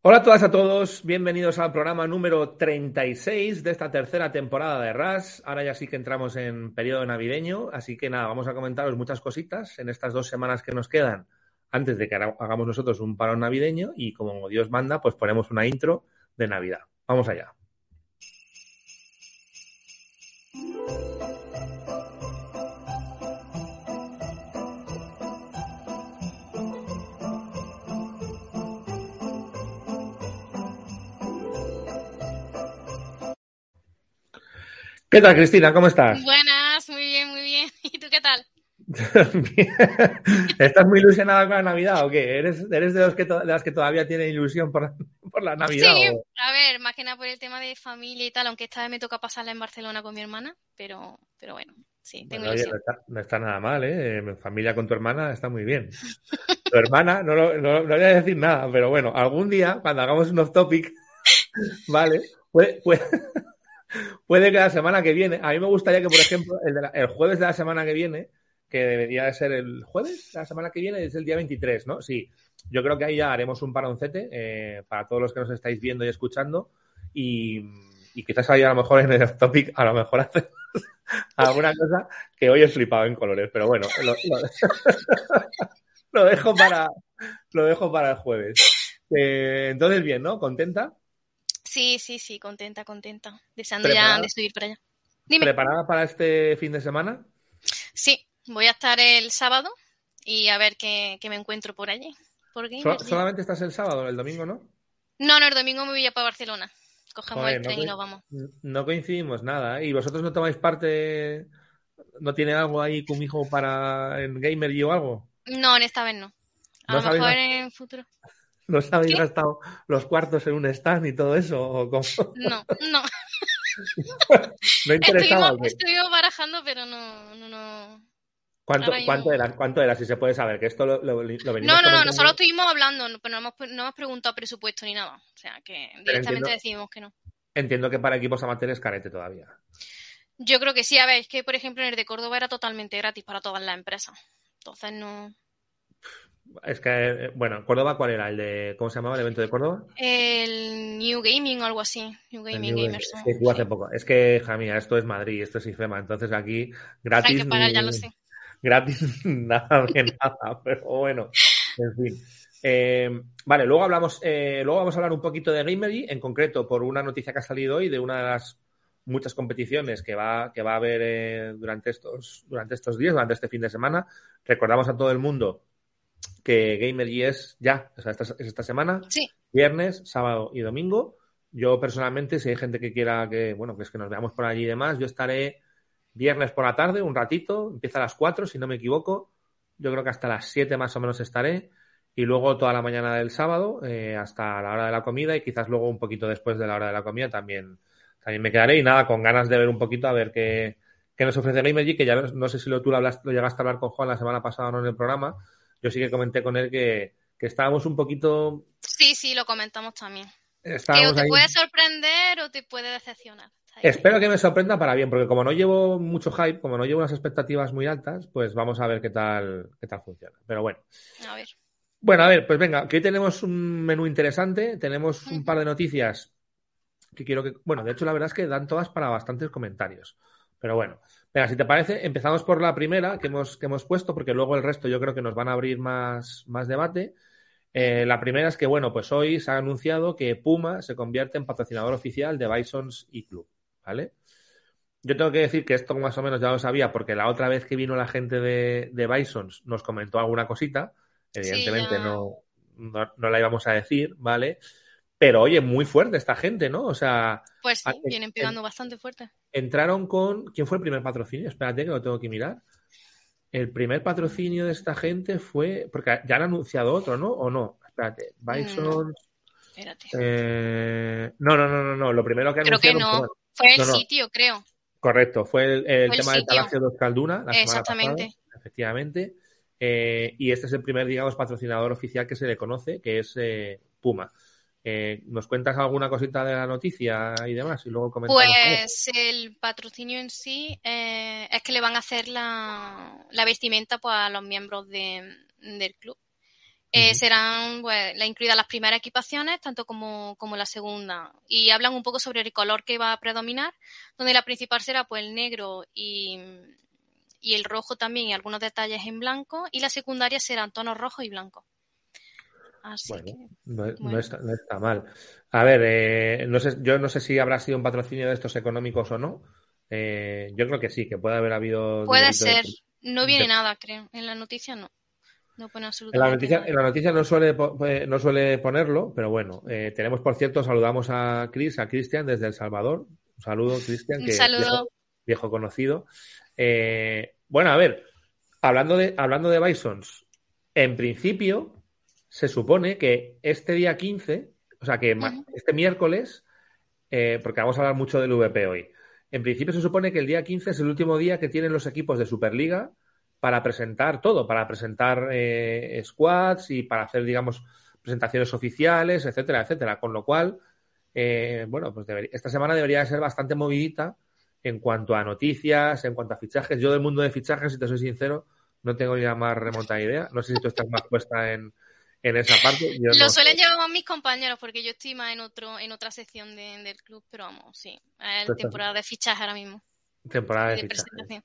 Hola a todas y a todos, bienvenidos al programa número 36 de esta tercera temporada de RAS. Ahora ya sí que entramos en periodo navideño, así que nada, vamos a comentaros muchas cositas en estas dos semanas que nos quedan antes de que hagamos nosotros un parón navideño y como Dios manda, pues ponemos una intro de Navidad. Vamos allá. ¿Qué tal, Cristina? ¿Cómo estás? Buenas, muy bien, muy bien. ¿Y tú qué tal? ¿Estás muy ilusionada con la Navidad o qué? ¿Eres, de, los que las que todavía tienen ilusión por, la Navidad? Sí, a ver, más que nada por el tema de familia y tal, aunque esta vez me toca pasarla en Barcelona con mi hermana, pero, pero bueno, sí, tengo ilusión. no, está, nada mal, ¿eh? Familia con tu hermana está muy bien. tu hermana, no, no, voy a decir nada, pero bueno, algún día, cuando hagamos un off-topic, ¿vale? Puede, puede, Puede que la semana que viene, a mí me gustaría que, por ejemplo, el, jueves de la semana que viene, que debería de ser el jueves de la semana que viene, es el día 23, ¿no? Sí, yo creo que ahí ya haremos un paroncete eh, para todos los que nos estáis viendo y escuchando y, quizás ahí a lo mejor en el topic, a lo mejor hacemos alguna cosa que hoy he flipado en colores, pero bueno, lo, dejo, para, lo dejo para el jueves. Eh, entonces, bien, ¿no? ¿Contenta? Sí, sí, sí, contenta, contenta. Deseando ya de subir para allá. ¿Preparada para este fin de semana? Sí, voy a estar el sábado y a ver qué, me encuentro por allí. ¿Solamente estás el sábado, el domingo no? No, no, el domingo me voy a para Barcelona. Cogemos el tren y nos vamos. No coincidimos nada. ¿eh? ¿Y vosotros no tomáis parte? ¿No tiene algo ahí con mi hijo para en Gamer y o algo? No, en esta vez no. A lo mejor en el futuro. ¿No habéis gastado los cuartos en un stand y todo eso? ¿o cómo? No, no. ¿No interesaba? Estuvimos, estuvimos, barajando, pero no, no, no. ¿Cuánto, ¿cuánto, era, ¿Cuánto era, si se puede saber? Que esto lo, lo, No, no, no, nosotros estuvimos hablando, pero no hemos, no hemos preguntado presupuesto ni nada. O sea, que directamente decidimos que no. Entiendo que para equipos amateurs es carete todavía. Yo creo que sí, a ver, es que por ejemplo en el de Córdoba era totalmente gratis para todas las empresas. Entonces no. Es que, eh, bueno, ¿Córdoba cuál era? ¿El de, ¿Cómo se llamaba el evento de Córdoba? El New Gaming o algo así. New Gaming Gamers. Es hace poco. Es que, Jamia, esto es Madrid, esto es IFEMA, entonces aquí gratis. Hay que pagar, ya lo sé. Gratis, nada de nada, pero bueno, en fin. Eh, vale, luego hablamos, eh, luego vamos a hablar un poquito de Gamery, en concreto por una noticia que ha salido hoy de una de las muchas competiciones que va, que va a haber durante, estos, durante estos días, durante este fin de semana. Recordamos a todo el mundo que Gamer es ya, o sea, esta, esta semana, viernes, sábado y domingo. Yo personalmente, si hay gente que quiera que, bueno, que es que nos veamos por allí y demás, yo estaré viernes por la tarde, un ratito, empieza a las 4, si no me equivoco. Yo creo que hasta las 7 más o menos estaré. Y luego toda la mañana del sábado, eh, hasta la hora de la comida, y quizás luego un poquito después de la hora de la comida también, también me quedaré. Y nada, con ganas de ver un poquito a ver qué, qué nos ofrece Gamergy, que ya no, sé si lo, tú lo, lo llegaste a hablar con Juan la semana pasada o no en el programa, yo sí que comenté con él que, estábamos un poquito. Sí, sí, lo comentamos también. que o te puede sorprender o te puede decepcionar. Espero que me sorprenda para bien, porque como no llevo mucho hype, como no llevo unas expectativas muy altas, pues vamos a ver qué tal, qué tal funciona. Pero bueno. A ver. Bueno, a ver, pues venga, que hoy tenemos un menú interesante, tenemos un par de noticias que quiero que. Bueno, de hecho, la verdad es que dan todas para bastantes comentarios. Pero bueno, Venga, si te parece, empezamos por la primera que hemos, que hemos puesto, porque luego el resto yo creo que nos van a abrir más, más debate. Eh, la primera es que, bueno, pues hoy se ha anunciado que Puma se convierte en patrocinador oficial de Bisons y Club, ¿vale? Yo tengo que decir que esto más o menos ya lo sabía, porque la otra vez que vino la gente de, de Bisons nos comentó alguna cosita. Evidentemente no, no, no, la íbamos a decir, ¿vale? Pero oye, muy fuerte esta gente, ¿no? O sea. Pues sí, vienen pegando bastante fuerte. Entraron con. ¿Quién fue el primer patrocinio? Espérate que lo tengo que mirar. El primer patrocinio de esta gente fue. Porque ya han anunciado otro, ¿no? ¿O no? Espérate. Bison. Espérate. Eh... No, no, no, no, no. Lo primero que. Creo que no. Fue, el sitio, creo. Correcto. Fue el, tema del Palacio de Euskalduna. La Exactamente. efectivamente. Eh, y este es el primer, digamos, patrocinador oficial que se le conoce, que es eh, Puma. Eh, ¿Nos cuentas alguna cosita de la noticia y demás? Y luego comentamos. Pues el patrocinio en sí eh, es que le van a hacer la, vestimenta pues, a los miembros del club. Eh, serán pues, la, incluidas las primeras equipaciones, tanto como, como la segunda. Y hablan un poco sobre el color que va a predominar, donde la principal será pues el negro y, y el rojo también y algunos detalles en blanco. Y la secundaria serán tonos rojos y blancos. Así Bueno, que, no, está, no está mal. A ver, eh, no sé, yo no sé si habrá sido un patrocinio de estos económicos o no. Eh, yo creo que sí, que puede haber habido. puede de- ser. No viene de- nada, creo. En la noticia no. No En pone la absolutamente noticia, nada. en la noticia no suele, eh, no suele ponerlo, pero bueno, eh, tenemos por cierto, saludamos a Chris, a Cristian desde El Salvador. Un saludo, Cristian, Un que saludo. Viejo, viejo conocido. Bueno, a ver, hablando de, hablando de Bisons, en principio se supone que este día 15, o sea que este miércoles, eh, porque vamos a hablar mucho del VP hoy, en principio se supone que el día 15 es el último día que tienen los equipos de Superliga para presentar todo, para presentar eh, squads y para hacer, digamos, presentaciones oficiales, etcétera, etcétera. Con lo cual, eh, bueno, pues debería- esta semana debería ser bastante movidita en cuanto a noticias, en cuanto a fichajes. Yo del mundo de fichajes, si te soy sincero, no tengo ni la más remota idea. No sé si tú estás más puesta en, en esa parte. Yo Lo no suelen sé. llevar más mis compañeros porque yo estoy más en otro en otra sección de- del club, pero vamos, sí. Es temporada de fichaje ahora mismo. Temporada de de.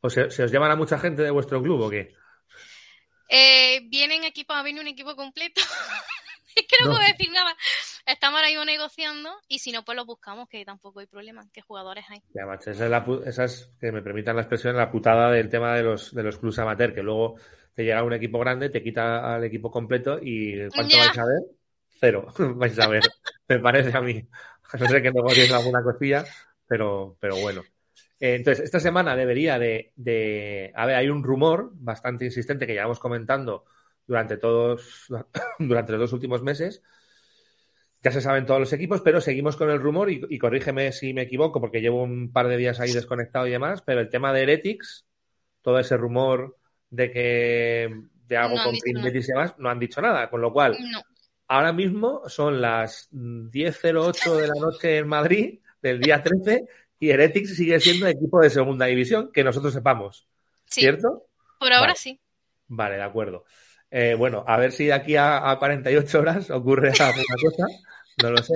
¿O se, se os llaman a mucha gente de vuestro club o qué? Eh, vienen equipos, viene un equipo completo. es que no, No. puedo decir nada. Estamos ahora mismo negociando y si no, pues los buscamos, que tampoco hay problema. ¿Qué jugadores hay? Ya, macho, esa es, la, pu- esa es, que me permitan la expresión, la putada del tema de los, de los clubs amateur, que luego te llega un equipo grande, te quita al equipo completo y ¿cuánto vais a ver? Cero, vais a ver, me parece a mí. No sé que negociéis alguna cosilla, pero, pero bueno. Eh, entonces, esta semana debería de, de... A ver, hay un rumor bastante insistente que llevamos comentando durante todos, durante los dos últimos meses. Ya se saben todos los equipos, pero seguimos con el rumor y, y corrígeme si me equivoco, porque llevo un par de días ahí desconectado y demás, pero el tema de Heretics, todo ese rumor de que de algo No con. Betis y demás, no han dicho nada, con lo cual No. ahora mismo son las 10.08 de la noche en Madrid, del día 13, y Heretics sigue siendo equipo de segunda división, que nosotros sepamos, Sí, ¿cierto? por ahora Vale. sí. Vale, de acuerdo. Eh, bueno, a ver si de aquí a, a 48 horas ocurre alguna cosa, no lo sé.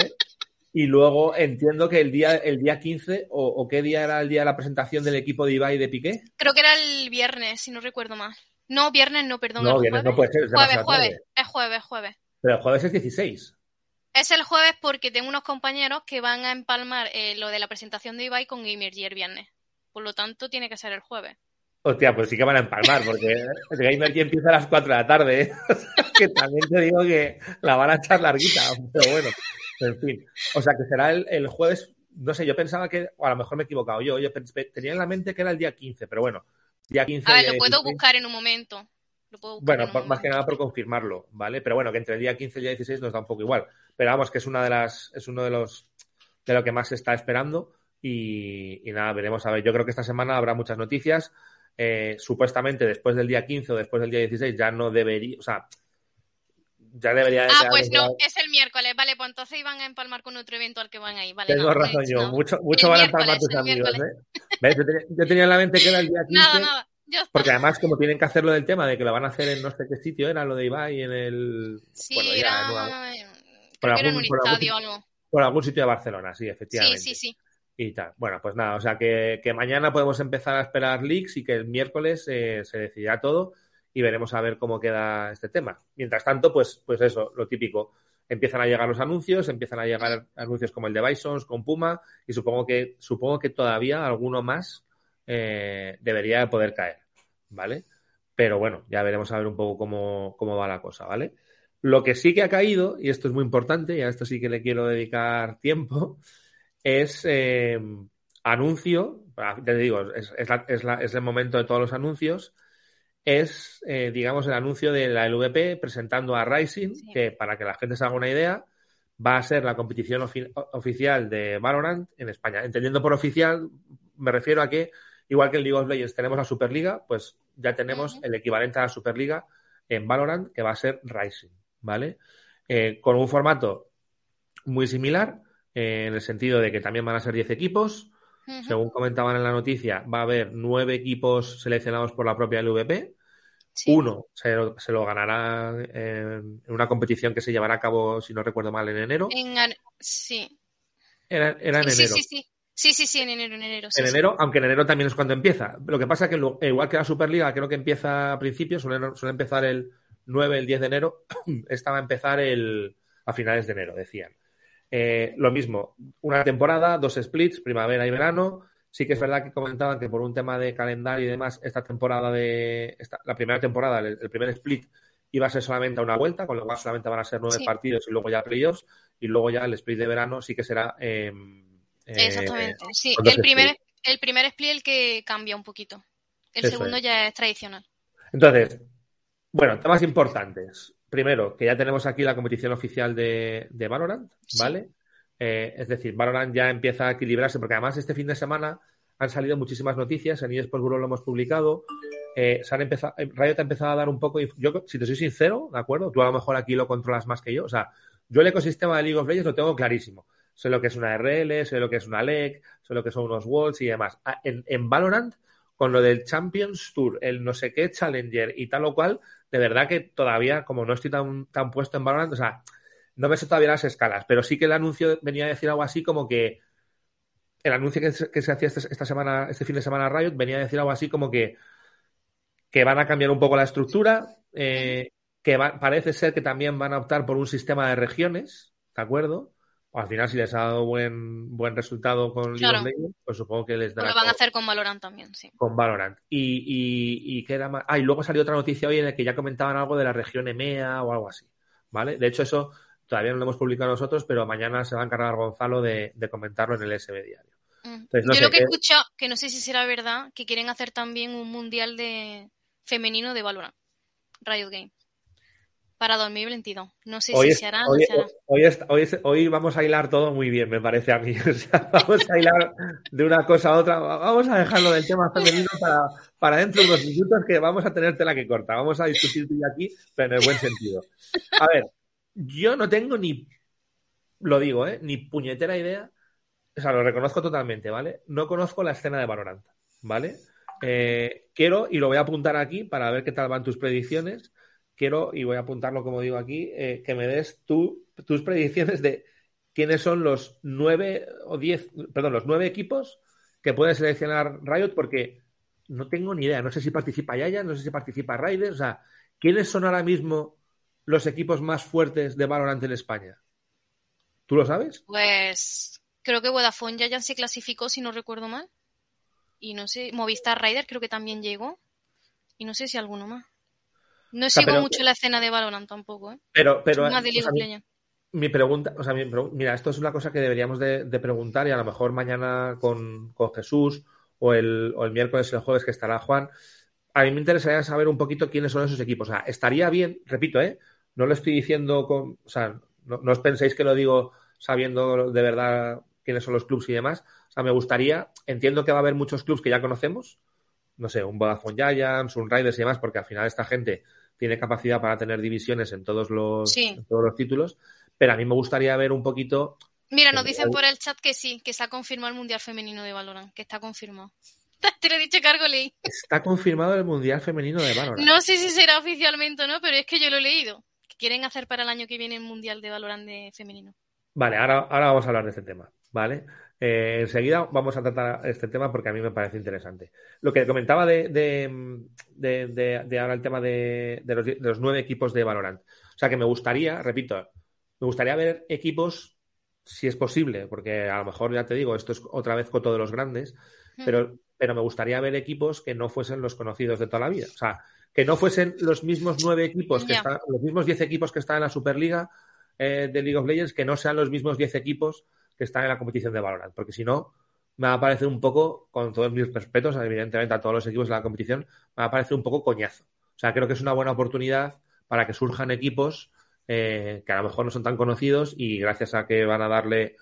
Y luego entiendo que el día, el día 15, o, o qué día era el día de la presentación del equipo de Ibai y de Piqué. Creo que era el viernes, si no recuerdo mal. No, viernes no, perdón. No, viernes no puede ser, es Jueves, jueves. tarde. Es jueves, jueves. Pero el jueves es 16. Es el jueves porque tengo unos compañeros que van a empalmar eh, lo de la presentación de Ibai con Gamer el viernes. Por lo tanto, tiene que ser el jueves. Hostia, pues sí que van a empalmar, porque el Gamer Key empieza a las 4 de la tarde. ¿eh? que también te digo que la van a echar larguita, pero bueno, en fin. O sea, que será el, el jueves, no sé, yo pensaba que, o a lo mejor me he equivocado yo, yo tenía en la mente que era el día 15, pero bueno, día 15. A ver, lo puedo 16. buscar en un momento. Lo puedo buscar Bueno, más que nada por confirmarlo, ¿vale? Pero bueno, que entre el día 15 y el día 16 nos da un poco igual. Pero vamos, que es una de las, es uno de los, de lo que más se está esperando. Y, y nada, veremos a ver. Yo creo que esta semana habrá muchas noticias. Eh, supuestamente después del día 15 o después del día 16 ya no debería, o sea, ya debería de Ah, pues no, es el miércoles. Vale, pues entonces iban a empalmar con otro evento al que van ahí. Vale, Tengo no, razón dicho yo, mucho, mucho van a empalmar tus amigos. ¿eh? ¿Ves? Yo tenía, yo tenía en la mente que era el día 15. Nada, nada. Porque además, como tienen que hacerlo del tema de que lo van a hacer en no sé qué sitio, era lo de Ibai en el. Sí, bueno, ya, era. en era algún- un por algún o algo. por algún sitio de Barcelona, sí, Sí, efectivamente. sí, sí. Y tal. Bueno, pues nada, o sea que, que mañana podemos empezar a esperar leaks y que el miércoles eh, se decidirá todo y veremos a ver cómo queda este tema. Mientras tanto, pues, pues eso, lo típico. Empiezan a llegar los anuncios, empiezan a llegar anuncios como el de Bisons con Puma y supongo que, supongo que todavía alguno más eh, debería de poder caer, ¿vale? Pero bueno, ya veremos a ver un poco cómo, cómo va la cosa, ¿vale? Lo que sí que ha caído, y esto es muy importante, y a esto sí que le quiero dedicar tiempo, es eh, anuncio, te digo, es, es, la- es la- es el momento de todos los anuncios, es, eh, digamos, el anuncio de la LVP presentando a Rising, Sí. que para que la gente se haga una idea, va a ser la competición ofi- oficial de Valorant en España. Entendiendo por oficial, me refiero a que, igual que en League of Legends tenemos la Superliga, pues ya tenemos el equivalente a la Superliga en Valorant, que va a ser Rising, ¿vale? Eh, con un formato muy similar, eh, en el sentido de que también van a ser 10 equipos. Según comentaban en la noticia, va a haber nueve equipos seleccionados por la propia LVP, Uno se lo, ganará en, una competición que se llevará a cabo, si no recuerdo mal, en enero. sí. Era, en enero. Sí, sí, sí. Sí, sí, sí, en enero, en enero. en enero, aunque en enero también es cuando empieza. Lo que pasa es que igual que la Superliga, creo que empieza a principios, suele, suele empezar el 9, el 10 de enero, esta va a empezar el, a finales de enero, decían. Eh, lo mismo, una temporada, dos splits, primavera y verano. Sí que es verdad que comentaban que por un tema de calendario y demás, esta temporada de. la primera temporada, el, primer split, iba a ser solamente a una vuelta, con lo cual solamente van a ser nueve partidos y luego ya playoffs. Y luego ya el split de verano sí que será. Eh, eh, Exactamente, sí. El primer, el primer split el que cambia un poquito. El segundo ya es tradicional. Entonces, bueno, temas importantes. Primero, que ya tenemos aquí la competición oficial de, de Valorant, ¿vale? Eh, es decir, Valorant ya empieza a equilibrarse, porque además este fin de semana han salido muchísimas noticias, en eSports Guru lo hemos publicado, eh, se han empezado, Riot ha empezado a dar un poco, yo si te soy sincero, ¿de acuerdo? Tú a lo mejor aquí lo controlas más que yo, o sea, yo el ecosistema de League of Legends lo tengo clarísimo sé lo que es una RL, sé lo que es una LEC, sé lo que son unos Walls y demás. Ah, en, Valorant, con lo del Champions Tour, el no sé qué Challenger y tal o cual, de verdad que todavía, como no estoy tan, tan puesto en Valorant, o sea, no me sé todavía las escalas, pero sí que el anuncio venía a decir algo así como que el anuncio que se, hacía este, esta semana, este fin de semana Riot, venía a decir algo así como que, que van a cambiar un poco la estructura, eh, que parece ser que también van a optar por un sistema de regiones, ¿de acuerdo? Al final si les ha dado buen, buen resultado con League pues supongo que les dará. Lo van a hacer con Valorant también, sí. Con Valorant. Y, y, y queda más. Ah, y luego salió otra noticia hoy en la que ya comentaban algo de la región EMEA o algo así. ¿Vale? De hecho, eso todavía no lo hemos publicado nosotros, pero mañana se va a encargar Gonzalo de, comentarlo en el SB Diario. Mm. Yo lo que he escuchado, que no sé si será verdad, que quieren hacer también un mundial de femenino de Valorant. Riot Game para 2022. No sé si se hará. Hoy, Hoy, vamos a hilar todo muy bien, me parece a mí. vamos a hilar de una cosa a otra. Vamos a dejarlo del tema femenino para, para dentro de unos minutos que vamos a tener tela que corta. Vamos a discutir aquí, pero en el buen sentido. A ver, yo no tengo ni, lo digo, ¿eh? ni puñetera idea. O sea, lo reconozco totalmente, ¿vale? No conozco la escena de Valorant, ¿vale? Eh, quiero, y lo voy a apuntar aquí para ver qué tal van tus predicciones quiero, y voy a apuntarlo como digo aquí, eh, que me des tú, tus predicciones de quiénes son los nueve o diez, perdón, los nueve equipos que puede seleccionar Riot, porque no tengo ni idea. No sé si participa Yaya, no sé si participa Raiders, o sea, ¿quiénes son ahora mismo los equipos más fuertes de Valorant en España? ¿Tú lo sabes? Pues creo que Vodafone ya se clasificó, si no recuerdo mal. Y no sé, Movistar Rider creo que también llegó. Y no sé si alguno más. No sigo mucho la escena de Valorant tampoco, ¿eh? Pero, pero mi, pregunta, o sea, mira, esto es una cosa que deberíamos de, preguntar y a lo mejor mañana con, Jesús o el, o el miércoles y el jueves que estará Juan. A mí me interesaría saber un poquito quiénes son esos equipos. O sea, estaría bien, repito, ¿eh? No lo estoy diciendo con. O sea, no, os penséis que lo digo sabiendo de verdad quiénes son los clubs y demás. O sea, me gustaría, entiendo que va a haber muchos clubs que ya conocemos, no sé, un Vodafone Giants, un Riders y demás, porque al final esta gente tiene capacidad para tener divisiones en todos los, todos los títulos, pero a mí me gustaría ver un poquito... Mira, nos dicen por el chat que sí, que se ha confirmado el Mundial Femenino de Valorant, que está confirmado. Te lo he dicho, cargo leí. Está confirmado el Mundial Femenino de Valorant. No sé si será oficialmente o no, pero es que yo lo he leído. quieren hacer para el año que viene el Mundial de Valorant de femenino. Vale, ahora, ahora vamos a hablar de este tema, ¿vale? Eh, enseguida vamos a tratar este tema porque a mí me parece interesante. Lo que comentaba de, de, ahora el tema de, los, nueve equipos de Valorant. O sea que me gustaría, repito, me gustaría ver equipos, si es posible, porque a lo mejor ya te digo, esto es otra vez coto de los grandes, pero, pero me gustaría ver equipos que no fuesen los conocidos de toda la vida. O sea, que no fuesen los mismos nueve equipos que están, los mismos diez equipos que están en la Superliga eh, de League of Legends, que no sean los mismos diez equipos que están en la competición de Valorant, porque si no, me va a parecer un poco, con todos mis respetos, evidentemente a todos los equipos de la competición, me va a parecer un poco coñazo. O sea, creo que es una buena oportunidad para que surjan equipos eh, que a lo mejor no son tan conocidos y gracias a que van a darle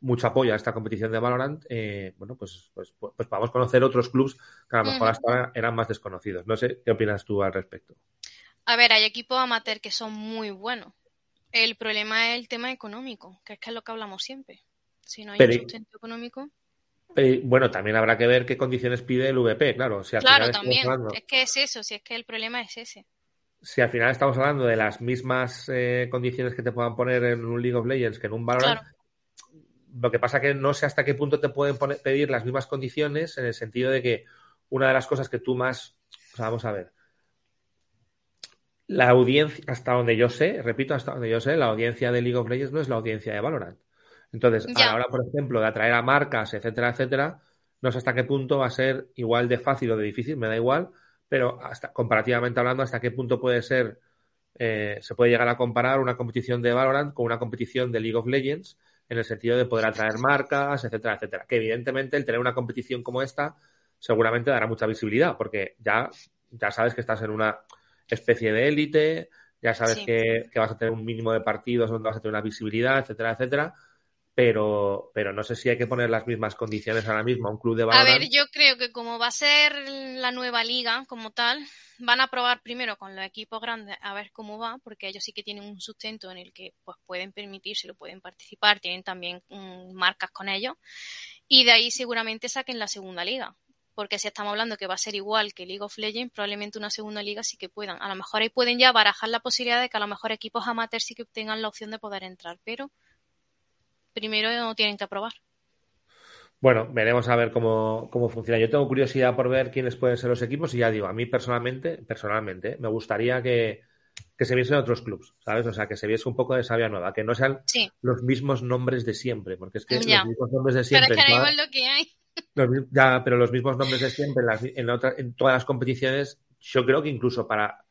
mucho apoyo a esta competición de Valorant, eh, bueno, pues, pues, pues, podamos conocer otros clubs que a lo mejor hasta ahora eran más desconocidos. No sé, ¿qué opinas tú al respecto? A ver, hay equipos amateur que son muy buenos. El problema es el tema económico, que es que es lo que hablamos siempre. Si no hay sustento económico. bueno, también habrá que ver qué condiciones pide el VP, claro. Claro, también. Es que es eso, si es que el problema es ese. Si al final estamos hablando de las mismas eh, condiciones que te puedan poner en un League of Legends que en un Valorant, lo que pasa que no sé hasta qué punto te pueden pedir las mismas condiciones en el sentido de que una de las cosas que tú más, vamos a ver, la audiencia, hasta donde yo sé, repito, hasta donde yo sé, la audiencia de League of Legends no es la audiencia de Valorant. Entonces, a la hora, por ejemplo, de atraer a marcas, etcétera, etcétera, no sé hasta qué punto va a ser igual de fácil o de difícil, me da igual, pero hasta comparativamente hablando, hasta qué punto puede ser, eh, se puede llegar a comparar una competición de Valorant con una competición de League of Legends, en el sentido de poder atraer marcas, etcétera, etcétera. Que evidentemente el tener una competición como esta seguramente dará mucha visibilidad, porque ya, ya sabes que estás en una especie de élite, ya sabes que, que, vas a tener un mínimo de partidos donde vas a tener una visibilidad, etcétera, etcétera pero, pero no sé si hay que poner las mismas condiciones ahora mismo a un club de Valorant. A ver, yo creo que como va a ser la nueva liga como tal, van a probar primero con los equipos grandes a ver cómo va, porque ellos sí que tienen un sustento en el que pues pueden permitirse, lo pueden participar, tienen también mm, marcas con ellos, y de ahí seguramente saquen la segunda liga. Porque si estamos hablando que va a ser igual que League of Legends, probablemente una segunda liga sí que puedan. A lo mejor ahí pueden ya barajar la posibilidad de que a lo mejor equipos amateurs sí que tengan la opción de poder entrar, pero primero no tienen que aprobar. Bueno, veremos a ver cómo, funciona. Yo tengo curiosidad por ver quiénes pueden ser los equipos y ya digo, a mí personalmente, personalmente, me gustaría que, se viesen otros clubs, ¿sabes? O sea, que se viese un poco de sabia nueva, que no sean los mismos nombres de siempre, porque es que los mismos nombres de siempre. Pero es que todas, lo que hay. ya, pero los mismos nombres de siempre en, en, todas las competiciones, yo creo que incluso para,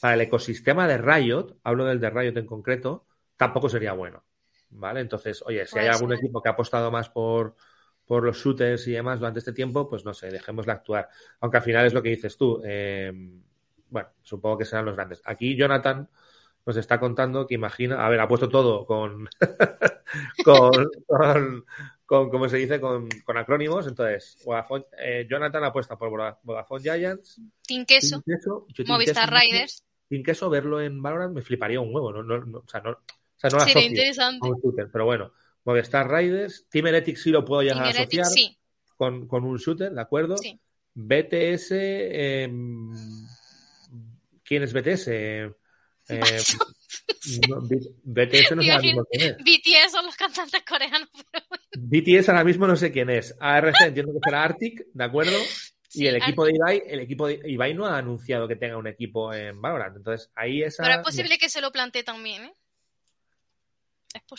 para el ecosistema de Riot, hablo del de Riot en concreto, tampoco sería bueno. ¿vale? Entonces, oye, si hay algún equipo que ha apostado más por, por los shooters y demás durante este tiempo, pues no sé, dejémosle actuar. Aunque al final es lo que dices tú. Em, bueno, supongo que serán los grandes. Aquí Jonathan nos está contando que imagina, a ver, ha puesto todo con, con, con, ¿cómo se dice? Con, con acrónimos. Entonces, eh, Jonathan apuesta por Vodafone Giants. Team Queso. Movistar Riders. Team Queso, verlo en Valorant me fliparía un huevo. No, no, o sea, no, Sería interesante. pero bueno, Movistar Riders, Team Heretics sí lo puedo llegar a asociar con, con, un shooter, ¿de acuerdo? Sí. BTS, em, ¿quién es BTS? Eh, BTS no sé mismo quién es. BTS son los cantantes coreanos. BTS ahora mismo no sé quién es. ARC entiendo que será Arctic, ¿de acuerdo? y el equipo de Ibai, el equipo de Ibai no ha anunciado que tenga un equipo en Valorant. Entonces, ahí esa. Pero es posible que se lo plantee también, ¿eh?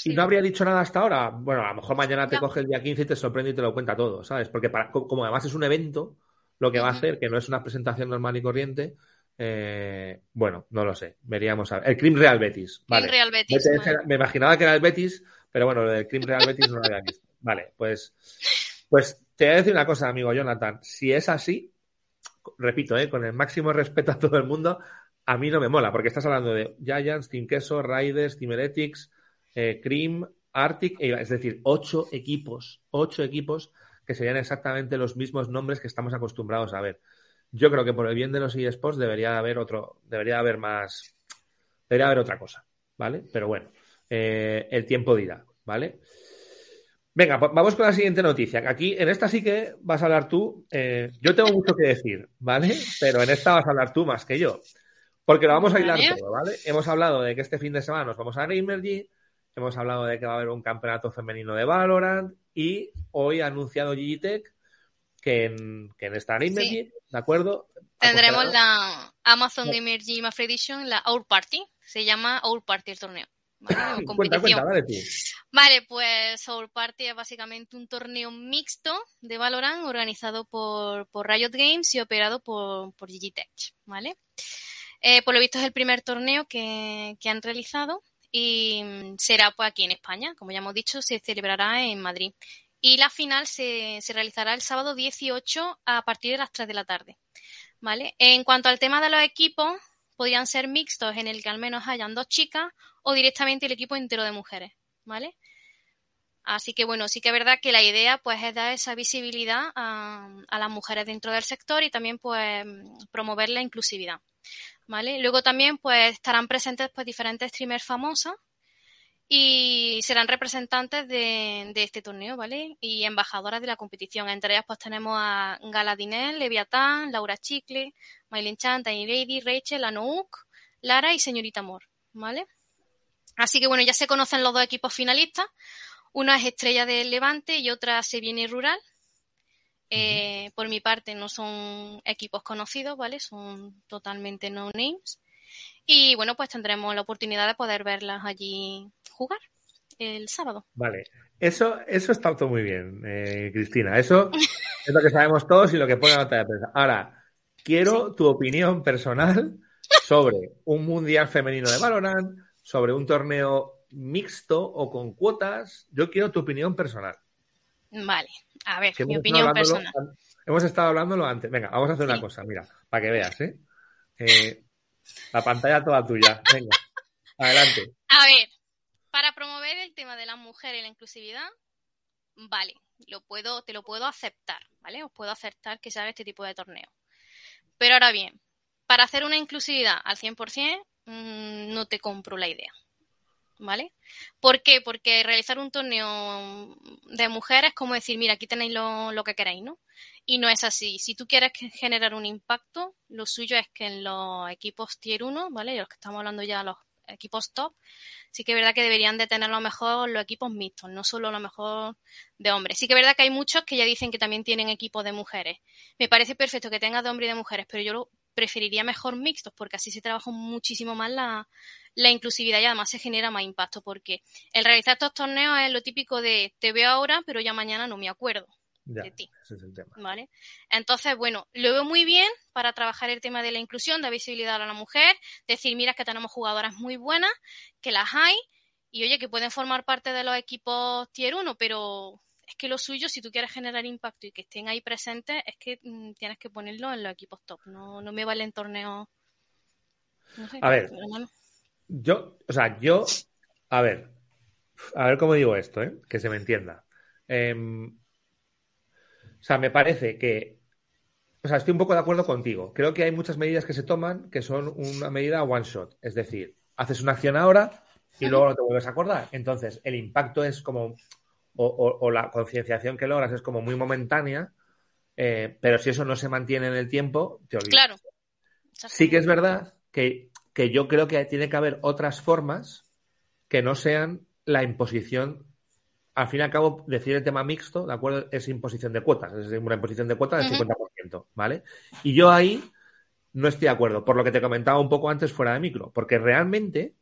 ¿Y no habría dicho nada hasta ahora? Bueno, a lo mejor mañana te coge el día 15 y te sorprende y te lo cuenta todo, ¿sabes? Porque como además es un evento, lo que va a hacer, que no es una presentación normal y corriente, eh, bueno, no lo sé. Veríamos a ver. El Crim Real Betis. Vale. Real Betis. Me imaginaba que era el Betis, pero bueno, el Crim Real Betis no lo había visto. Vale, pues, pues te voy a decir una cosa, amigo Jonathan. Si es así, repito, eh, con el máximo respeto a todo el mundo, a mí no me mola, porque estás hablando de Giants, Team Queso, Riders, Team Heretics, eh, Cream, Arctic, eh, es decir, ocho equipos, ocho equipos que serían exactamente los mismos nombres que estamos acostumbrados a ver. Yo creo que por el bien de los eSports debería haber otro, debería haber más, debería haber otra cosa, ¿vale? Pero bueno, eh, el tiempo dirá, ¿vale? Venga, pues vamos con la siguiente noticia. Aquí, en esta sí que vas a hablar tú. yo tengo mucho que decir, ¿vale? Pero en esta vas a hablar tú más que yo. Porque lo vamos a hilar todo, ¿vale? Hemos hablado de que este fin de semana nos vamos a Gamergy, Hemos hablado de que va a haber un campeonato femenino de Valorant y hoy ha anunciado Gigitech que en, que en esta Gamergy, ¿de acuerdo? Tendremos la Amazon Gamer Gym Edition, la Our Party. Se llama Our Party el torneo. ¿vale? cuenta, cuenta, vale, tú. vale, pues Our Party es básicamente un torneo mixto de Valorant organizado por, por Riot Games y operado por, por Gigitech, ¿vale? Eh, por lo visto es el primer torneo que, que han realizado y mm, será pues aquí en España, como ya hemos dicho, se celebrará en Madrid. Y la final se, realizará el sábado 18 a partir de las 3 de la tarde. ¿Vale? En cuanto al tema de los equipos, podrían ser mixtos en el que al menos hayan dos chicas o directamente el equipo entero de mujeres. ¿Vale? Así que bueno, sí que es verdad que la idea pues es dar esa visibilidad a, las mujeres dentro del sector y también pues promover la inclusividad. ¿vale? Luego también pues estarán presentes pues diferentes streamers famosos y serán representantes de, este torneo, ¿vale? Y embajadoras de la competición. Entre ellas pues tenemos a Galadinel, Leviatán, Laura Chicle, Maylin Chan, Tiny Lady, Rachel, Anouk, Lara y Señorita Amor, ¿vale? Así que bueno, ya se conocen los dos equipos finalistas. Una es Estrella del Levante y otra se viene Rural. Eh, por mi parte no son equipos conocidos, ¿vale? Son totalmente no names. Y bueno, pues tendremos la oportunidad de poder verlas allí jugar el sábado. Vale, eso, eso está todo muy bien, eh, Cristina. Eso es lo que sabemos todos y lo que pone la nota de prensa. Ahora, quiero tu opinión personal sobre un mundial femenino de Valorant, sobre un torneo mixto o con cuotas. Yo quiero tu opinión personal. Vale, a ver, mi opinión personal. Hemos estado hablándolo antes. Venga, vamos a hacer una cosa, mira, para que veas, ¿eh? ¿eh? La pantalla toda tuya. Venga, adelante. A ver, para promover el tema de la mujer y la inclusividad, vale, lo puedo, te lo puedo aceptar, ¿vale? Os puedo aceptar que se haga este tipo de torneo. Pero ahora bien, para hacer una inclusividad al 100%, mmm, no te compro la idea. ¿Vale? ¿Por qué? Porque realizar un torneo de mujeres es como decir, mira, aquí tenéis lo, que queréis, ¿no? Y no es así. Si tú quieres generar un impacto, lo suyo es que en los equipos tier 1, ¿vale? Y los que estamos hablando ya, los equipos top, sí que es verdad que deberían de tener lo mejor los equipos mixtos, no solo lo mejor de hombres. Sí que es verdad que hay muchos que ya dicen que también tienen equipos de mujeres. Me parece perfecto que tengas de hombres y de mujeres, pero yo lo preferiría mejor mixtos porque así se trabaja muchísimo más la, la inclusividad y además se genera más impacto porque el realizar estos torneos es lo típico de te veo ahora pero ya mañana no me acuerdo de ti. Ese es el tema. ¿Vale? Entonces, bueno, lo veo muy bien para trabajar el tema de la inclusión, de visibilidad a la mujer, decir, mira que tenemos jugadoras muy buenas, que las hay, y oye, que pueden formar parte de los equipos tier 1, pero es que lo suyo, si tú quieres generar impacto y que estén ahí presentes, es que mm, tienes que ponerlo en los equipos top. No, no me valen torneos. a ver, yo, o sea, yo, a ver, a ver cómo digo esto, ¿eh? que se me entienda. Em, o sea, me parece que, o sea, estoy un poco de acuerdo contigo. Creo que hay muchas medidas que se toman que son una medida one shot, es decir, haces una acción ahora y luego no te vuelves a acordar. Entonces, el impacto es como o, la concienciación que logras es como muy momentánea, eh, pero si eso no se mantiene en el tiempo, te olvidas. Claro. Sí que es verdad que, yo creo que tiene que haber otras formas que no sean la imposición. Al fin y al cabo, decir el tema mixto, ¿de acuerdo? Es imposición de cuotas, es una imposición de cuotas del 50%, ¿vale? Y yo ahí no estoy de acuerdo, por lo que te comentaba un poco antes fuera de micro, porque realmente,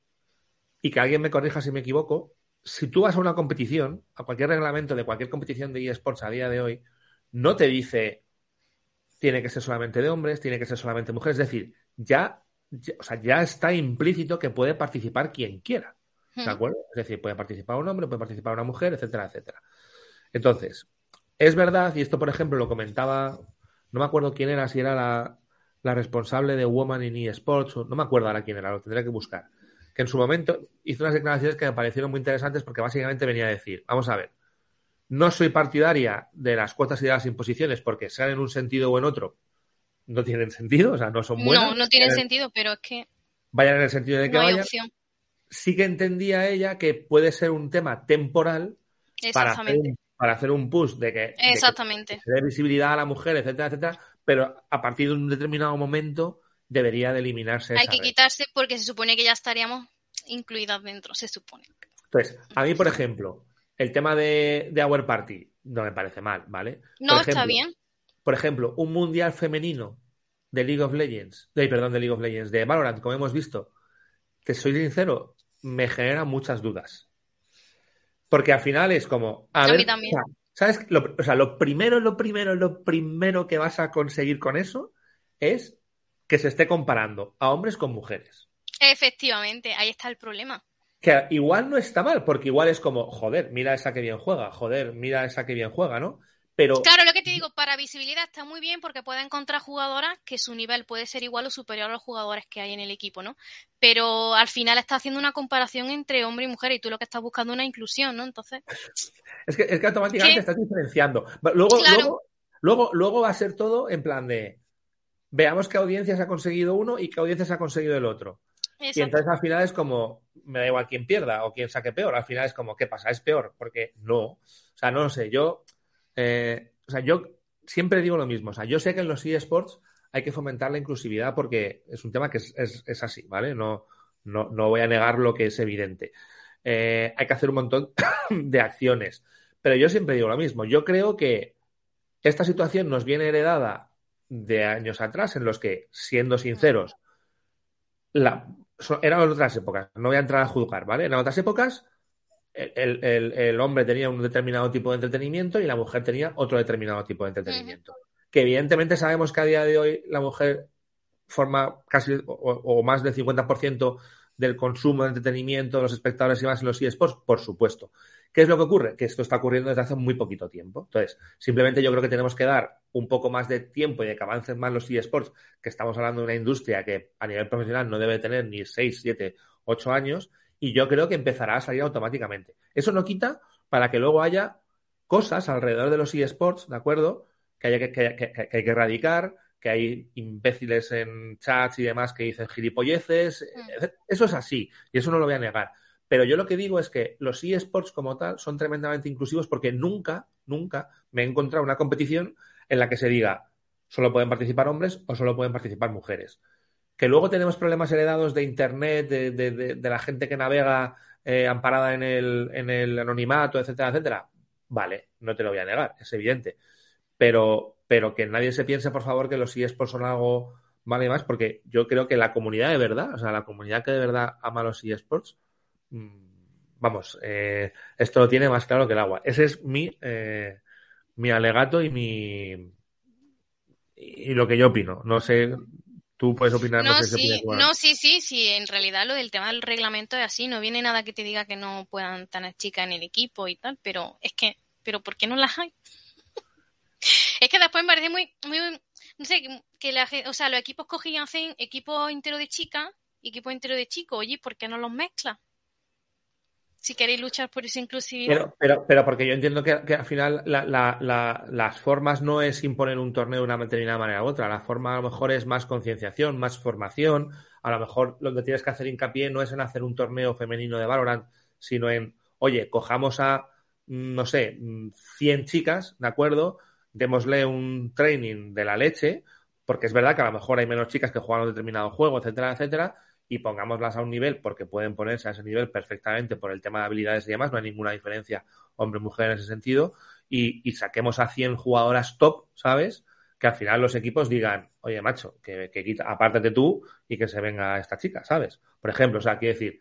y que alguien me corrija si me equivoco, si tú vas a una competición, a cualquier reglamento de cualquier competición de eSports a día de hoy, no te dice tiene que ser solamente de hombres, tiene que ser solamente mujeres. Es decir, ya, o sea, ya está implícito que puede participar quien quiera. ¿De hmm. acuerdo? Es decir, puede participar un hombre, puede participar una mujer, etcétera, etcétera. Entonces, es verdad, y esto, por ejemplo, lo comentaba, no me acuerdo quién era, si era la, la responsable de Woman in eSports, no me acuerdo ahora quién era, lo tendré que buscar que en su momento hizo unas declaraciones que me parecieron muy interesantes porque básicamente venía a decir, vamos a ver, no soy partidaria de las cuotas y de las imposiciones porque sean en un sentido o en otro, no tienen sentido, o sea, no son buenas. No, no tienen sentido, pero es que... Vayan en el sentido de que vayan. Sí que entendía ella que puede ser un tema temporal para hacer, un, para hacer un push de que, Exactamente. se dé visibilidad a la mujer, etcétera, etcétera, pero a partir de un determinado momento debería de eliminarse. Hay que quitarse porque se supone que ya estaríamos incluidas dentro, se supone. Entonces, a mí, por ejemplo, el tema de, de Our Party no me parece mal, ¿vale? No, está bien. Por ejemplo, un mundial femenino de League of Legends, de, perdón, de League of Legends, de Valorant, como hemos visto, que soy sincero, me genera muchas dudas. Porque al final es como. A, ver, mí también. ¿Sabes? o sea, lo primero, lo primero, lo primero que vas a conseguir con eso es que se esté comparando a hombres con mujeres. Efectivamente, ahí está el problema. Que igual no está mal, porque igual es como, joder, mira esa que bien juega, joder, mira esa que bien juega, ¿no? Pero... Claro, lo que te digo, para visibilidad está muy bien porque puede encontrar jugadoras que su nivel puede ser igual o superior a los jugadores que hay en el equipo, ¿no? Pero al final está haciendo una comparación entre hombre y mujer y tú lo que estás buscando es una inclusión, ¿no? Entonces. Es que, es que automáticamente estás diferenciando. Luego, luego, luego, luego va a ser todo en plan de veamos qué audiencias ha conseguido uno y qué audiencias ha conseguido el otro. Y entonces al final es como, me da igual quién pierda o quién saque peor. Al final es como, ¿qué pasa? ¿Es peor? Porque no. O sea, no lo sé. Yo, eh, o sea, yo siempre digo lo mismo. O sea, yo sé que en los eSports hay que fomentar la inclusividad porque es un tema que es, así, ¿vale? No, no, no, voy a negar lo que es evidente. Eh, hay que hacer un montón de acciones. Pero yo siempre digo lo mismo. Yo creo que esta situación nos viene heredada de años atrás en los que, siendo sinceros, la, eran otras épocas. No voy a entrar a juzgar, ¿vale? En otras épocas, el, hombre tenía un determinado tipo de entretenimiento y la mujer tenía otro determinado tipo de entretenimiento. Que evidentemente sabemos que a día de hoy la mujer forma casi o, más del 50% del consumo de entretenimiento de los espectadores y más en los eSports, por supuesto. ¿Qué es lo que ocurre? Que esto está ocurriendo desde hace muy poquito tiempo. Entonces, simplemente yo creo que tenemos que dar un poco más de tiempo y de que avancen más los eSports, que estamos hablando de una industria que a nivel profesional no debe tener ni 6, 7, 8 años, y yo creo que empezará a salir automáticamente. Eso no quita para que luego haya cosas alrededor de los eSports, ¿de acuerdo? Que, haya que, hay que erradicar, que hay imbéciles en chats y demás que dicen gilipolleces. Mm. Eso es así, y eso no lo voy a negar. Pero yo lo que digo es que los eSports como tal son tremendamente inclusivos porque nunca, nunca me he encontrado una competición en la que se diga solo pueden participar hombres o solo pueden participar mujeres. Que luego tenemos problemas heredados de Internet, de, la gente que navega eh, amparada en el, anonimato, etcétera, etcétera. Vale, no te lo voy a negar, es evidente. Pero, pero que nadie se piense, por favor, que los eSports son algo vale más, porque yo creo que la comunidad de verdad, o sea, la comunidad que de verdad ama los eSports, Mm, vamos, eh, esto lo tiene más claro que el agua. Ese es mi, eh, mi alegato y mi y lo que yo opino. No sé, tú puedes opinar. No, sí, no, sí, sí, sí. En realidad lo del tema del reglamento es así. No viene nada que te diga que no puedan tener chicas en el equipo y tal, pero es que, pero ¿por qué no las hay? es que después me parece muy, muy, no sé, que la, o sea, los equipos cogían hacen equipo entero de chicas equipo entero de chicos. Oye, ¿por qué no los mezclas? Si queréis luchar por esa inclusividad. Pero, pero, pero porque yo entiendo que, al final las formas no es imponer un torneo de una determinada manera u otra. La forma a lo mejor es más concienciación, más formación. A lo mejor lo que tienes que hacer hincapié no es en hacer un torneo femenino de Valorant, sino en, oye, cojamos a, no sé, 100 chicas, ¿de acuerdo? Démosle un training de la leche, porque es verdad que a lo mejor hay menos chicas que juegan un determinado juego, etcétera, etcétera y pongámoslas a un nivel porque pueden ponerse a ese nivel perfectamente por el tema de habilidades y demás, no hay ninguna diferencia hombre-mujer en ese sentido, y, saquemos a 100 jugadoras top, ¿sabes? Que al final los equipos digan, oye, macho, que, que quita, apártate tú y que se venga esta chica, ¿sabes? Por ejemplo, o sea, quiero decir,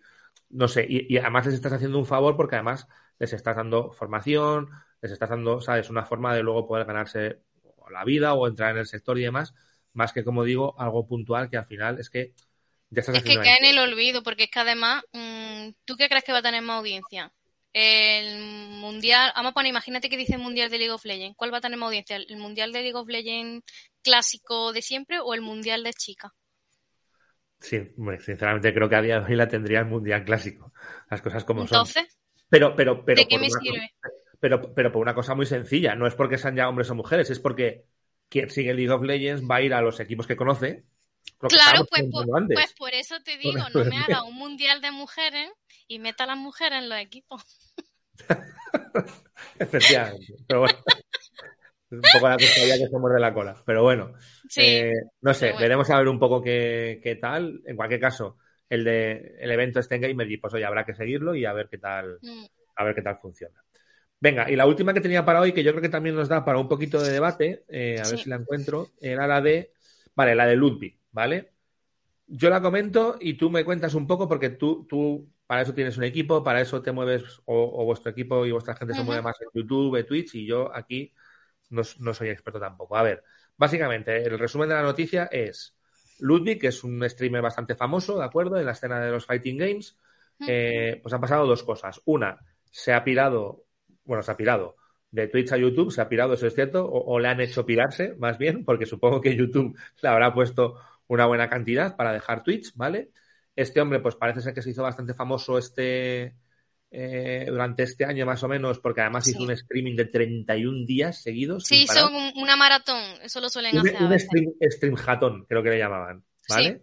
no sé, y, y, además les estás haciendo un favor porque además les estás dando formación, les estás dando, ¿sabes? Una forma de luego poder ganarse la vida o entrar en el sector y demás, más que, como digo, algo puntual que al final es que es que cae en el olvido, porque es que además, mm, ¿tú qué crees que va a tener más audiencia? El mundial, vamos a poner, imagínate que dice el mundial de League of Legends. ¿Cuál va a tener más audiencia? ¿El mundial de League of Legends clásico de siempre o el mundial de chicas? Sí, sinceramente creo que a día de hoy la tendría el mundial clásico. Las cosas como Entonces, son. Pero, pero, pero. ¿De qué me sirve? pero, pero por una cosa muy sencilla. No es porque sean ya hombres o mujeres, es porque quien sigue League of Legends va a ir a los equipos que conoce Claro, pues por, pues por, eso te digo, no me haga un mundial de mujeres y meta a las mujeres en los equipos. Efectivamente, pero bueno. Es un poco la cuestión que se muerde la cola. Pero bueno, eh, no sé, veremos a ver un poco qué, qué, tal. En cualquier caso, el de el evento este en Gamer y pues hoy habrá que seguirlo y a ver qué tal, mm. a ver qué tal funciona. Venga, y la última que tenía para hoy, que yo creo que también nos da para un poquito de debate, eh, a ver si la encuentro, era la de, vale, la de Ludwig. ¿Vale? Yo la comento y tú me cuentas un poco porque tú, tú para eso tienes un equipo, para eso te mueves o, vuestro equipo y vuestra gente se mueve más en YouTube, en Twitch y yo aquí no, soy experto tampoco. A ver, básicamente el resumen de la noticia es Ludwig, que es un streamer bastante famoso, ¿de acuerdo? En la escena de los Fighting Games, eh, pues han pasado dos cosas. Una, se ha pirado, bueno, se ha pirado de Twitch a YouTube, se ha pirado, eso es cierto, o, o le han hecho pirarse, más bien, porque supongo que YouTube le habrá puesto una buena cantidad para dejar Twitch, ¿vale? Este hombre, pues parece ser que se hizo bastante famoso este eh, durante este año más o menos, porque además hizo un streaming de 31 días seguidos. Sí, hizo una maratón, eso lo suelen hacer. Un stream, stream creo que le llamaban, ¿vale?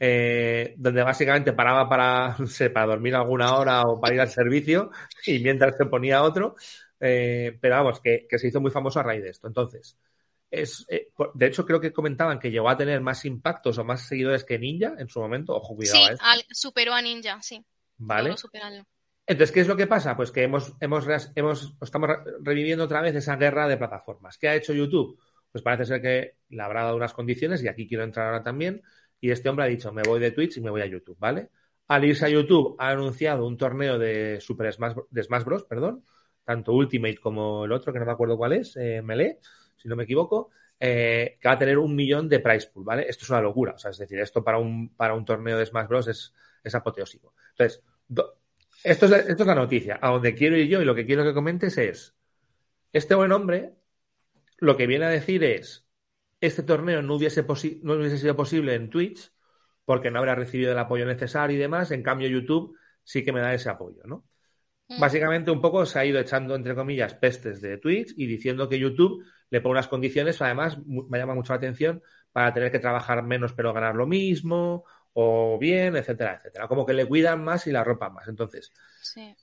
eh, donde básicamente paraba para, no sé, para dormir alguna hora o para ir al servicio y mientras se ponía otro. Eh, pero vamos, que, se hizo muy famoso a raíz de esto. Entonces, es, eh, de hecho, creo que comentaban que llegó a tener más impactos o más seguidores que Ninja en su momento. Ojo, cuidado. Sí, al, superó a Ninja, sí. Vale. Entonces, ¿qué es lo que pasa? Pues que hemos, hemos, hemos, estamos reviviendo otra vez esa guerra de plataformas. ¿Qué ha hecho YouTube? Pues parece ser que le habrá dado unas condiciones, y aquí quiero entrar ahora también, y este hombre ha dicho, me voy de Twitch y me voy a YouTube, ¿vale? Al irse a YouTube ha anunciado un torneo de Super Smash, de Smash Bros, perdón, tanto Ultimate como el otro, que no me acuerdo cuál es, eh, Melee, si no me equivoco, eh, que va a tener un millón de price pool, ¿vale? Esto es una locura, o sea, es decir, esto para un, para un torneo de Smash Bros es, es apoteósico. Entonces, esto es, esto es la noticia. A donde quiero ir yo y lo que quiero que comentes es, este buen hombre lo que viene a decir es, este torneo no hubiese, no hubiese sido posible en Twitch porque no habría recibido el apoyo necesario y demás, en cambio YouTube sí que me da ese apoyo, ¿no? Mm. Básicamente un poco se ha ido echando, entre comillas, pestes de Twitch y diciendo que YouTube le pone unas condiciones, además me llama mucho la atención, para tener que trabajar menos pero ganar lo mismo, o bien, etcétera, etcétera. Como que le cuidan más y la ropa más. Entonces,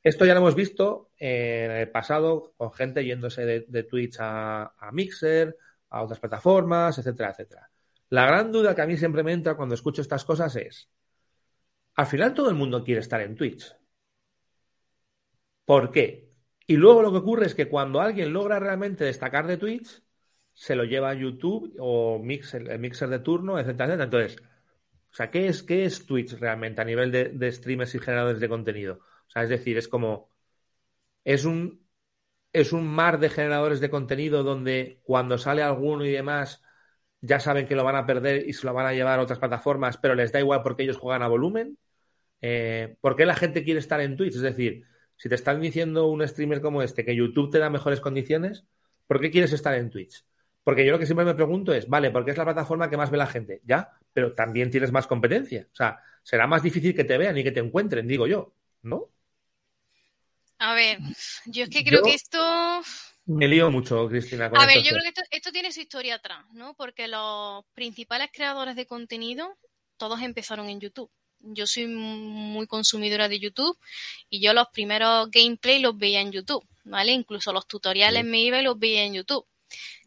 esto ya lo hemos visto en el pasado con gente yéndose de, Twitch a, Mixer, a otras plataformas, etcétera, etcétera. La gran duda que a mí siempre me entra cuando escucho estas cosas es, al final todo el mundo quiere estar en Twitch. ¿Por qué? Y luego lo que ocurre es que cuando alguien logra realmente destacar de Twitch, se lo lleva a YouTube o Mixer, el Mixer de turno, etcétera, etcétera. Entonces, o sea, ¿qué es, qué es Twitch realmente a nivel de, streamers y generadores de contenido? O sea, es decir, es como. Es un, es un mar de generadores de contenido donde cuando sale alguno y demás ya saben que lo van a perder y se lo van a llevar a otras plataformas, pero les da igual porque ellos juegan a volumen. Eh, ¿Por qué la gente quiere estar en Twitch? Es decir, si te están diciendo un streamer como este que YouTube te da mejores condiciones, ¿por qué quieres estar en Twitch? Porque yo lo que siempre me pregunto es, vale, ¿por qué es la plataforma que más ve la gente? Ya, pero también tienes más competencia. O sea, será más difícil que te vean y que te encuentren, digo yo, ¿no? A ver, yo es que creo que esto... Me lío mucho, Cristina. a ver, yo creo que esto, esto, tiene su historia atrás, ¿no? Porque los principales creadores de contenido, todos empezaron en YouTube. Yo soy muy consumidora de YouTube y yo los primeros gameplay los veía en YouTube, ¿vale? Incluso los tutoriales me iba y los veía en YouTube.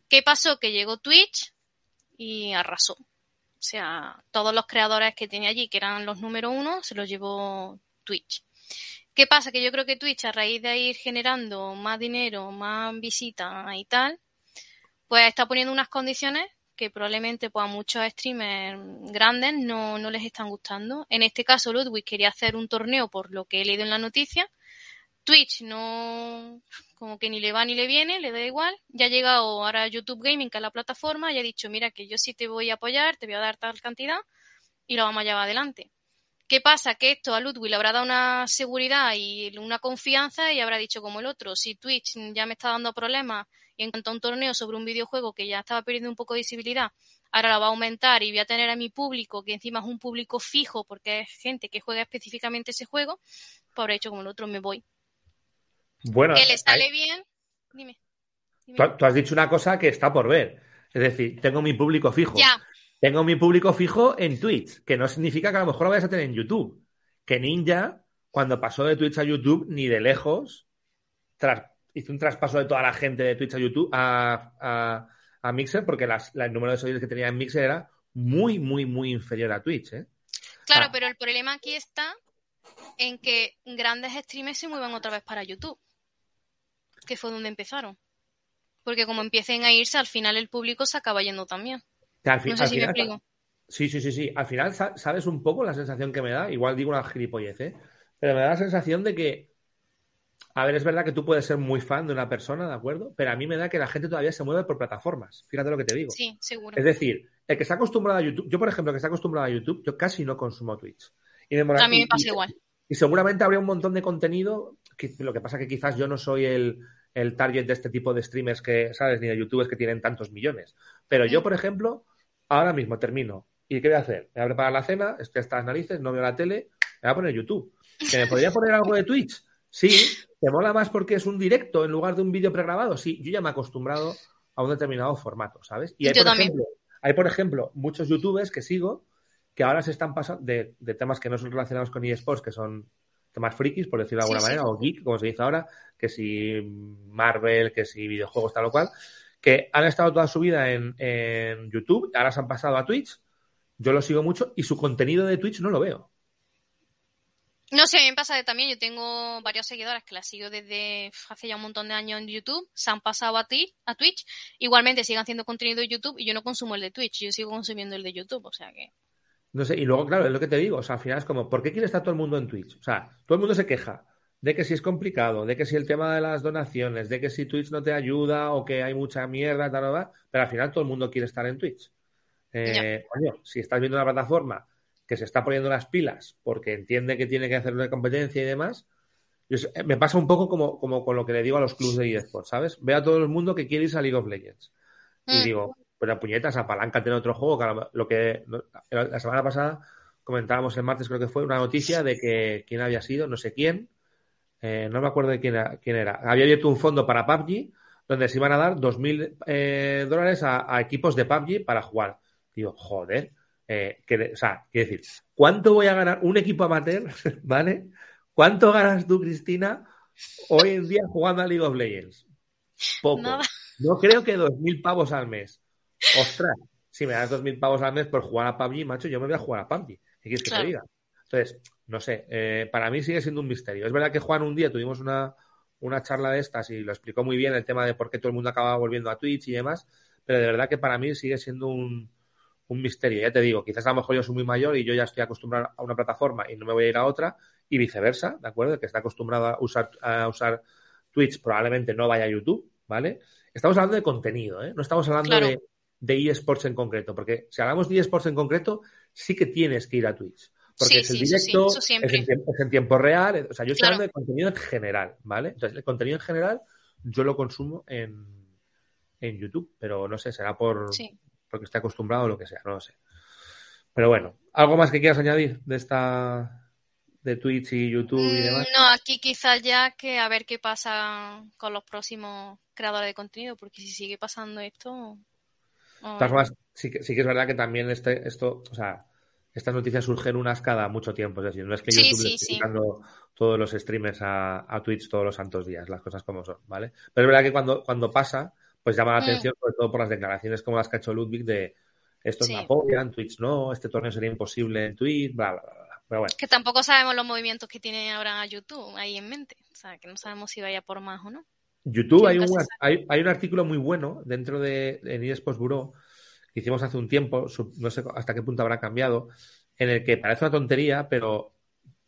¿Qué pasó? Que llegó Twitch y arrasó. O sea, todos los creadores que tenía allí, que eran los número uno, se los llevó Twitch. ¿Qué pasa? Que yo creo que Twitch, a raíz de ir generando más dinero, más visitas y tal, pues está poniendo unas condiciones que probablemente pues, a muchos streamers grandes no, no les están gustando. En este caso, Ludwig quería hacer un torneo por lo que he leído en la noticia. Twitch no, como que ni le va ni le viene, le da igual. Ya ha llegado ahora YouTube Gaming, que la plataforma, y ha dicho, mira que yo sí te voy a apoyar, te voy a dar tal cantidad y lo vamos a llevar adelante. ¿Qué pasa? Que esto a Ludwig le habrá dado una seguridad y una confianza y habrá dicho como el otro, si Twitch ya me está dando problemas y en cuanto a un torneo sobre un videojuego que ya estaba perdiendo un poco de visibilidad, ahora la va a aumentar y voy a tener a mi público, que encima es un público fijo porque es gente que juega específicamente ese juego, pues habrá dicho como el otro, me voy. Bueno, que le sale bien. Dime. Tú, has dicho una cosa que está por ver. Es decir, tengo mi público fijo. Tengo mi público fijo en Twitch, que no significa que a lo mejor lo vayas a tener en YouTube. Que Ninja, cuando pasó de Twitch a YouTube, ni de lejos, hizo un traspaso de toda la gente de Twitch a YouTube a, Mixer, porque el número de seguidores que tenía en Mixer era muy, muy, muy inferior a Twitch. ¿eh? Claro, pero el problema aquí está en que grandes streamers se muevan otra vez para YouTube que fue donde empezaron. Porque como empiecen a irse, al final el público se acaba yendo también. no sé si me explico. Sí, sí, sí, sí. Al final, ¿sabes un poco la sensación que me da? Igual digo una gilipollez, ¿eh? Pero me da la sensación de que. A ver, es verdad que tú puedes ser muy fan de una persona, ¿de acuerdo? Pero a mí me da que la gente todavía se mueve por plataformas. Fíjate lo que te digo. Sí, seguro. Es decir, el que está acostumbrado a YouTube. Yo, por ejemplo, el que está acostumbrado a YouTube, yo casi no consumo Twitch. Y a mí me pasa igual. Y seguramente habría un montón de contenido. lo que pasa que quizás yo no soy el, el target de este tipo de streamers que, ¿sabes? Ni de youtubers que tienen tantos millones. Pero yo, por ejemplo, ahora mismo termino. ¿Y qué voy a hacer? Me voy a preparar la cena, estoy hasta las narices, no veo la tele, me voy a poner YouTube. ¿Que me podría poner algo de Twitch? Sí, ¿te mola más porque es un directo en lugar de un vídeo pregrabado? Sí, yo ya me he acostumbrado a un determinado formato, ¿sabes? Y hay, por ejemplo, hay, por ejemplo, muchos youtubers que sigo que ahora se están pasando de, temas que no son relacionados con eSports, que son temas frikis, por decirlo de alguna manera, o geek, como se dice ahora, que si Marvel, que si videojuegos, tal o cual, que han estado toda su vida en, en YouTube, ahora se han pasado a Twitch, yo lo sigo mucho y su contenido de Twitch no lo veo. No sé, a mí me pasa también, yo tengo varios seguidores que las sigo desde hace ya un montón de años en YouTube, se han pasado a, ti, a Twitch, igualmente siguen haciendo contenido de YouTube y yo no consumo el de Twitch, yo sigo consumiendo el de YouTube, o sea que... No sé, y luego, claro, es lo que te digo, o sea, al final es como, ¿por qué quiere estar todo el mundo en Twitch? O sea, todo el mundo se queja de que si es complicado, de que si el tema de las donaciones, de que si Twitch no te ayuda o que hay mucha mierda, tal, tal, pero al final todo el mundo quiere estar en Twitch. Eh, coño, si estás viendo una plataforma que se está poniendo las pilas porque entiende que tiene que hacer una competencia y demás, me pasa un poco como, como con lo que le digo a los clubes de eSports, ¿sabes? Ve a todo el mundo que quiere irse a League of Legends. Y mm. digo, pues la puñetas, apaláncate en otro juego. Que lo que la semana pasada comentábamos el martes, creo que fue, una noticia de que quién había sido, no sé quién, eh, no me acuerdo de quién era, quién era. Había abierto un fondo para PUBG donde se iban a dar 2.000 eh, dólares a, equipos de PUBG para jugar. Digo, joder, eh, que, o sea, quiero decir, ¿cuánto voy a ganar un equipo amateur, ¿vale? ¿Cuánto ganas tú, Cristina, hoy en día jugando a League of Legends? Poco. No creo que 2.000 pavos al mes. Ostras, si me das 2.000 pavos al mes por jugar a PUBG, macho, yo me voy a jugar a PUBG. ¿Qué quieres que te diga? Entonces, no sé, eh, para mí sigue siendo un misterio. Es verdad que Juan un día tuvimos una, una charla de estas y lo explicó muy bien el tema de por qué todo el mundo acaba volviendo a Twitch y demás, pero de verdad que para mí sigue siendo un, un misterio. Ya te digo, quizás a lo mejor yo soy muy mayor y yo ya estoy acostumbrado a una plataforma y no me voy a ir a otra, y viceversa, ¿de acuerdo? El que está acostumbrado a usar, a usar Twitch probablemente no vaya a YouTube, ¿vale? Estamos hablando de contenido, ¿eh? No estamos hablando de, de eSports en concreto, porque si hablamos de eSports en concreto, sí que tienes que ir a Twitch. Porque es el directo, es, en tiempo, real, o sea, yo estoy hablando de contenido en general, ¿vale? Entonces, el contenido en general yo lo consumo en, en YouTube, pero no sé, será por, porque esté acostumbrado o lo que sea, no lo sé. Pero bueno, ¿algo más que quieras añadir de esta de Twitch y YouTube y demás? Mm, no, aquí quizás ya que a ver qué pasa con los próximos creadores de contenido, porque si sigue pasando esto. más, sí que, sí que es verdad que también este, esto, o sea, estas noticias surgen unas cada mucho tiempo, es decir, no es que YouTube esté todos los streamers a, a, Twitch todos los santos días, las cosas como son, ¿vale? Pero es verdad que cuando, cuando pasa, pues llama la mm. atención, sobre todo por las declaraciones como las que ha hecho Ludwig de estos no apoyan, Twitch no, este torneo sería imposible en Twitch, bla, bla, bla. Pero bueno. Que tampoco sabemos los movimientos que tiene ahora YouTube ahí en mente. O sea, que no sabemos si vaya por más o no. YouTube hay un, hay, un artículo muy bueno dentro de en eSports Bureau que hicimos hace un tiempo, no sé hasta qué punto habrá cambiado, en el que parece una tontería, pero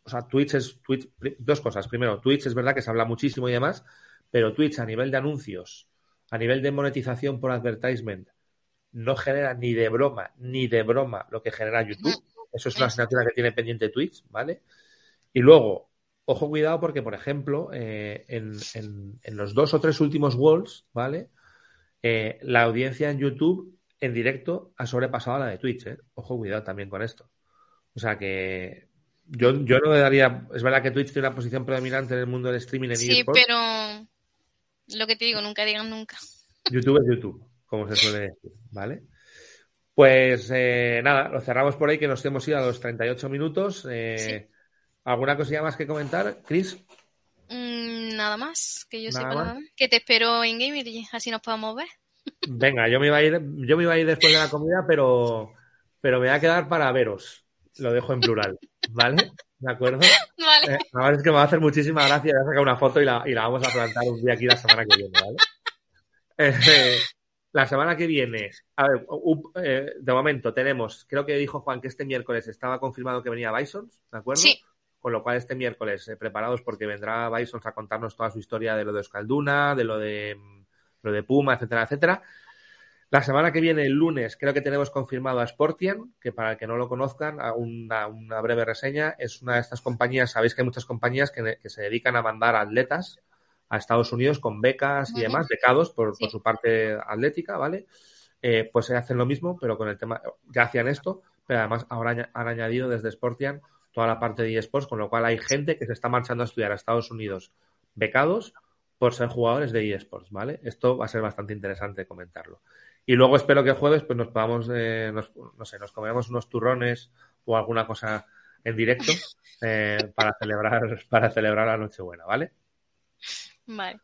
o sea, Twitch es Twitch, dos cosas. Primero, Twitch es verdad que se habla muchísimo y demás, pero Twitch a nivel de anuncios a nivel de monetización por advertisement no genera ni de broma, ni de broma lo que genera YouTube. Eso es una asignatura que tiene pendiente Twitch, ¿vale? Y luego, ojo cuidado porque, por ejemplo, eh, en, los dos o tres últimos Worlds, ¿vale? Eh, la audiencia en YouTube en directo ha sobrepasado a la de Twitch, ¿eh? Ojo cuidado también con esto. O sea que yo, yo no le daría... Es verdad que Twitch tiene una posición predominante en el mundo del streaming en Sí, pero lo que te digo, nunca digan nunca. YouTube es YouTube, como se suele decir, ¿vale? Pues eh, nada, lo cerramos por ahí, que nos hemos ido a los 38 minutos. Eh, ¿Alguna cosilla más que comentar, Chris? Mm, nada más, que yo sepa nada más. Que te espero en Gamer y así nos podemos ver. Venga, yo me iba a ir, yo me iba a ir después de la comida, pero, pero me voy a quedar para veros. Lo dejo en plural, ¿vale? ¿De acuerdo? Vale. Eh, es que me va a hacer muchísima gracia. Voy a sacar una foto y la, y la vamos a plantar un día aquí la semana que viene, ¿vale? Eh, la semana que viene, a ver, eh, de momento tenemos, creo que dijo Juan que este miércoles estaba confirmado que venía Bisons, ¿de acuerdo? Sí. Con lo cual este miércoles preparados porque vendrá Bisons a contarnos toda su historia de lo de Euskalduna, de lo de lo de Puma, etcétera, etcétera. La semana que viene, el lunes, creo que tenemos confirmado a Sportian, que para el que no lo conozcan, una, una breve reseña, es una de estas compañías, sabéis que hay muchas compañías que, se dedican a mandar atletas a Estados Unidos con becas y demás, becados por, su parte atlética, ¿vale? Eh, pues hacen lo mismo, pero con el tema, ya hacían esto, pero además ahora han añadido desde Sportian toda la parte de eSports, con lo cual hay gente que se está marchando a estudiar a Estados Unidos becados por ser jugadores de eSports, ¿vale? Esto va a ser bastante interesante comentarlo. Y luego espero que el jueves pues nos podamos, eh, no sé, nos comemos unos turrones o alguna cosa en directo eh, para celebrar para celebrar la Nochebuena, ¿vale? Vale.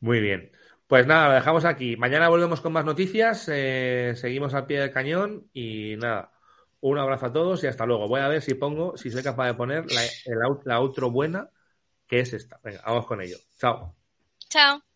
Muy bien. Pues nada, lo dejamos aquí. Mañana volvemos con más noticias. Eh, seguimos al pie del cañón y nada. Un abrazo a todos y hasta luego. Voy a ver si pongo, si soy capaz de poner la, la outro buena, que es esta. Venga, vamos con ello. Chao. Chao.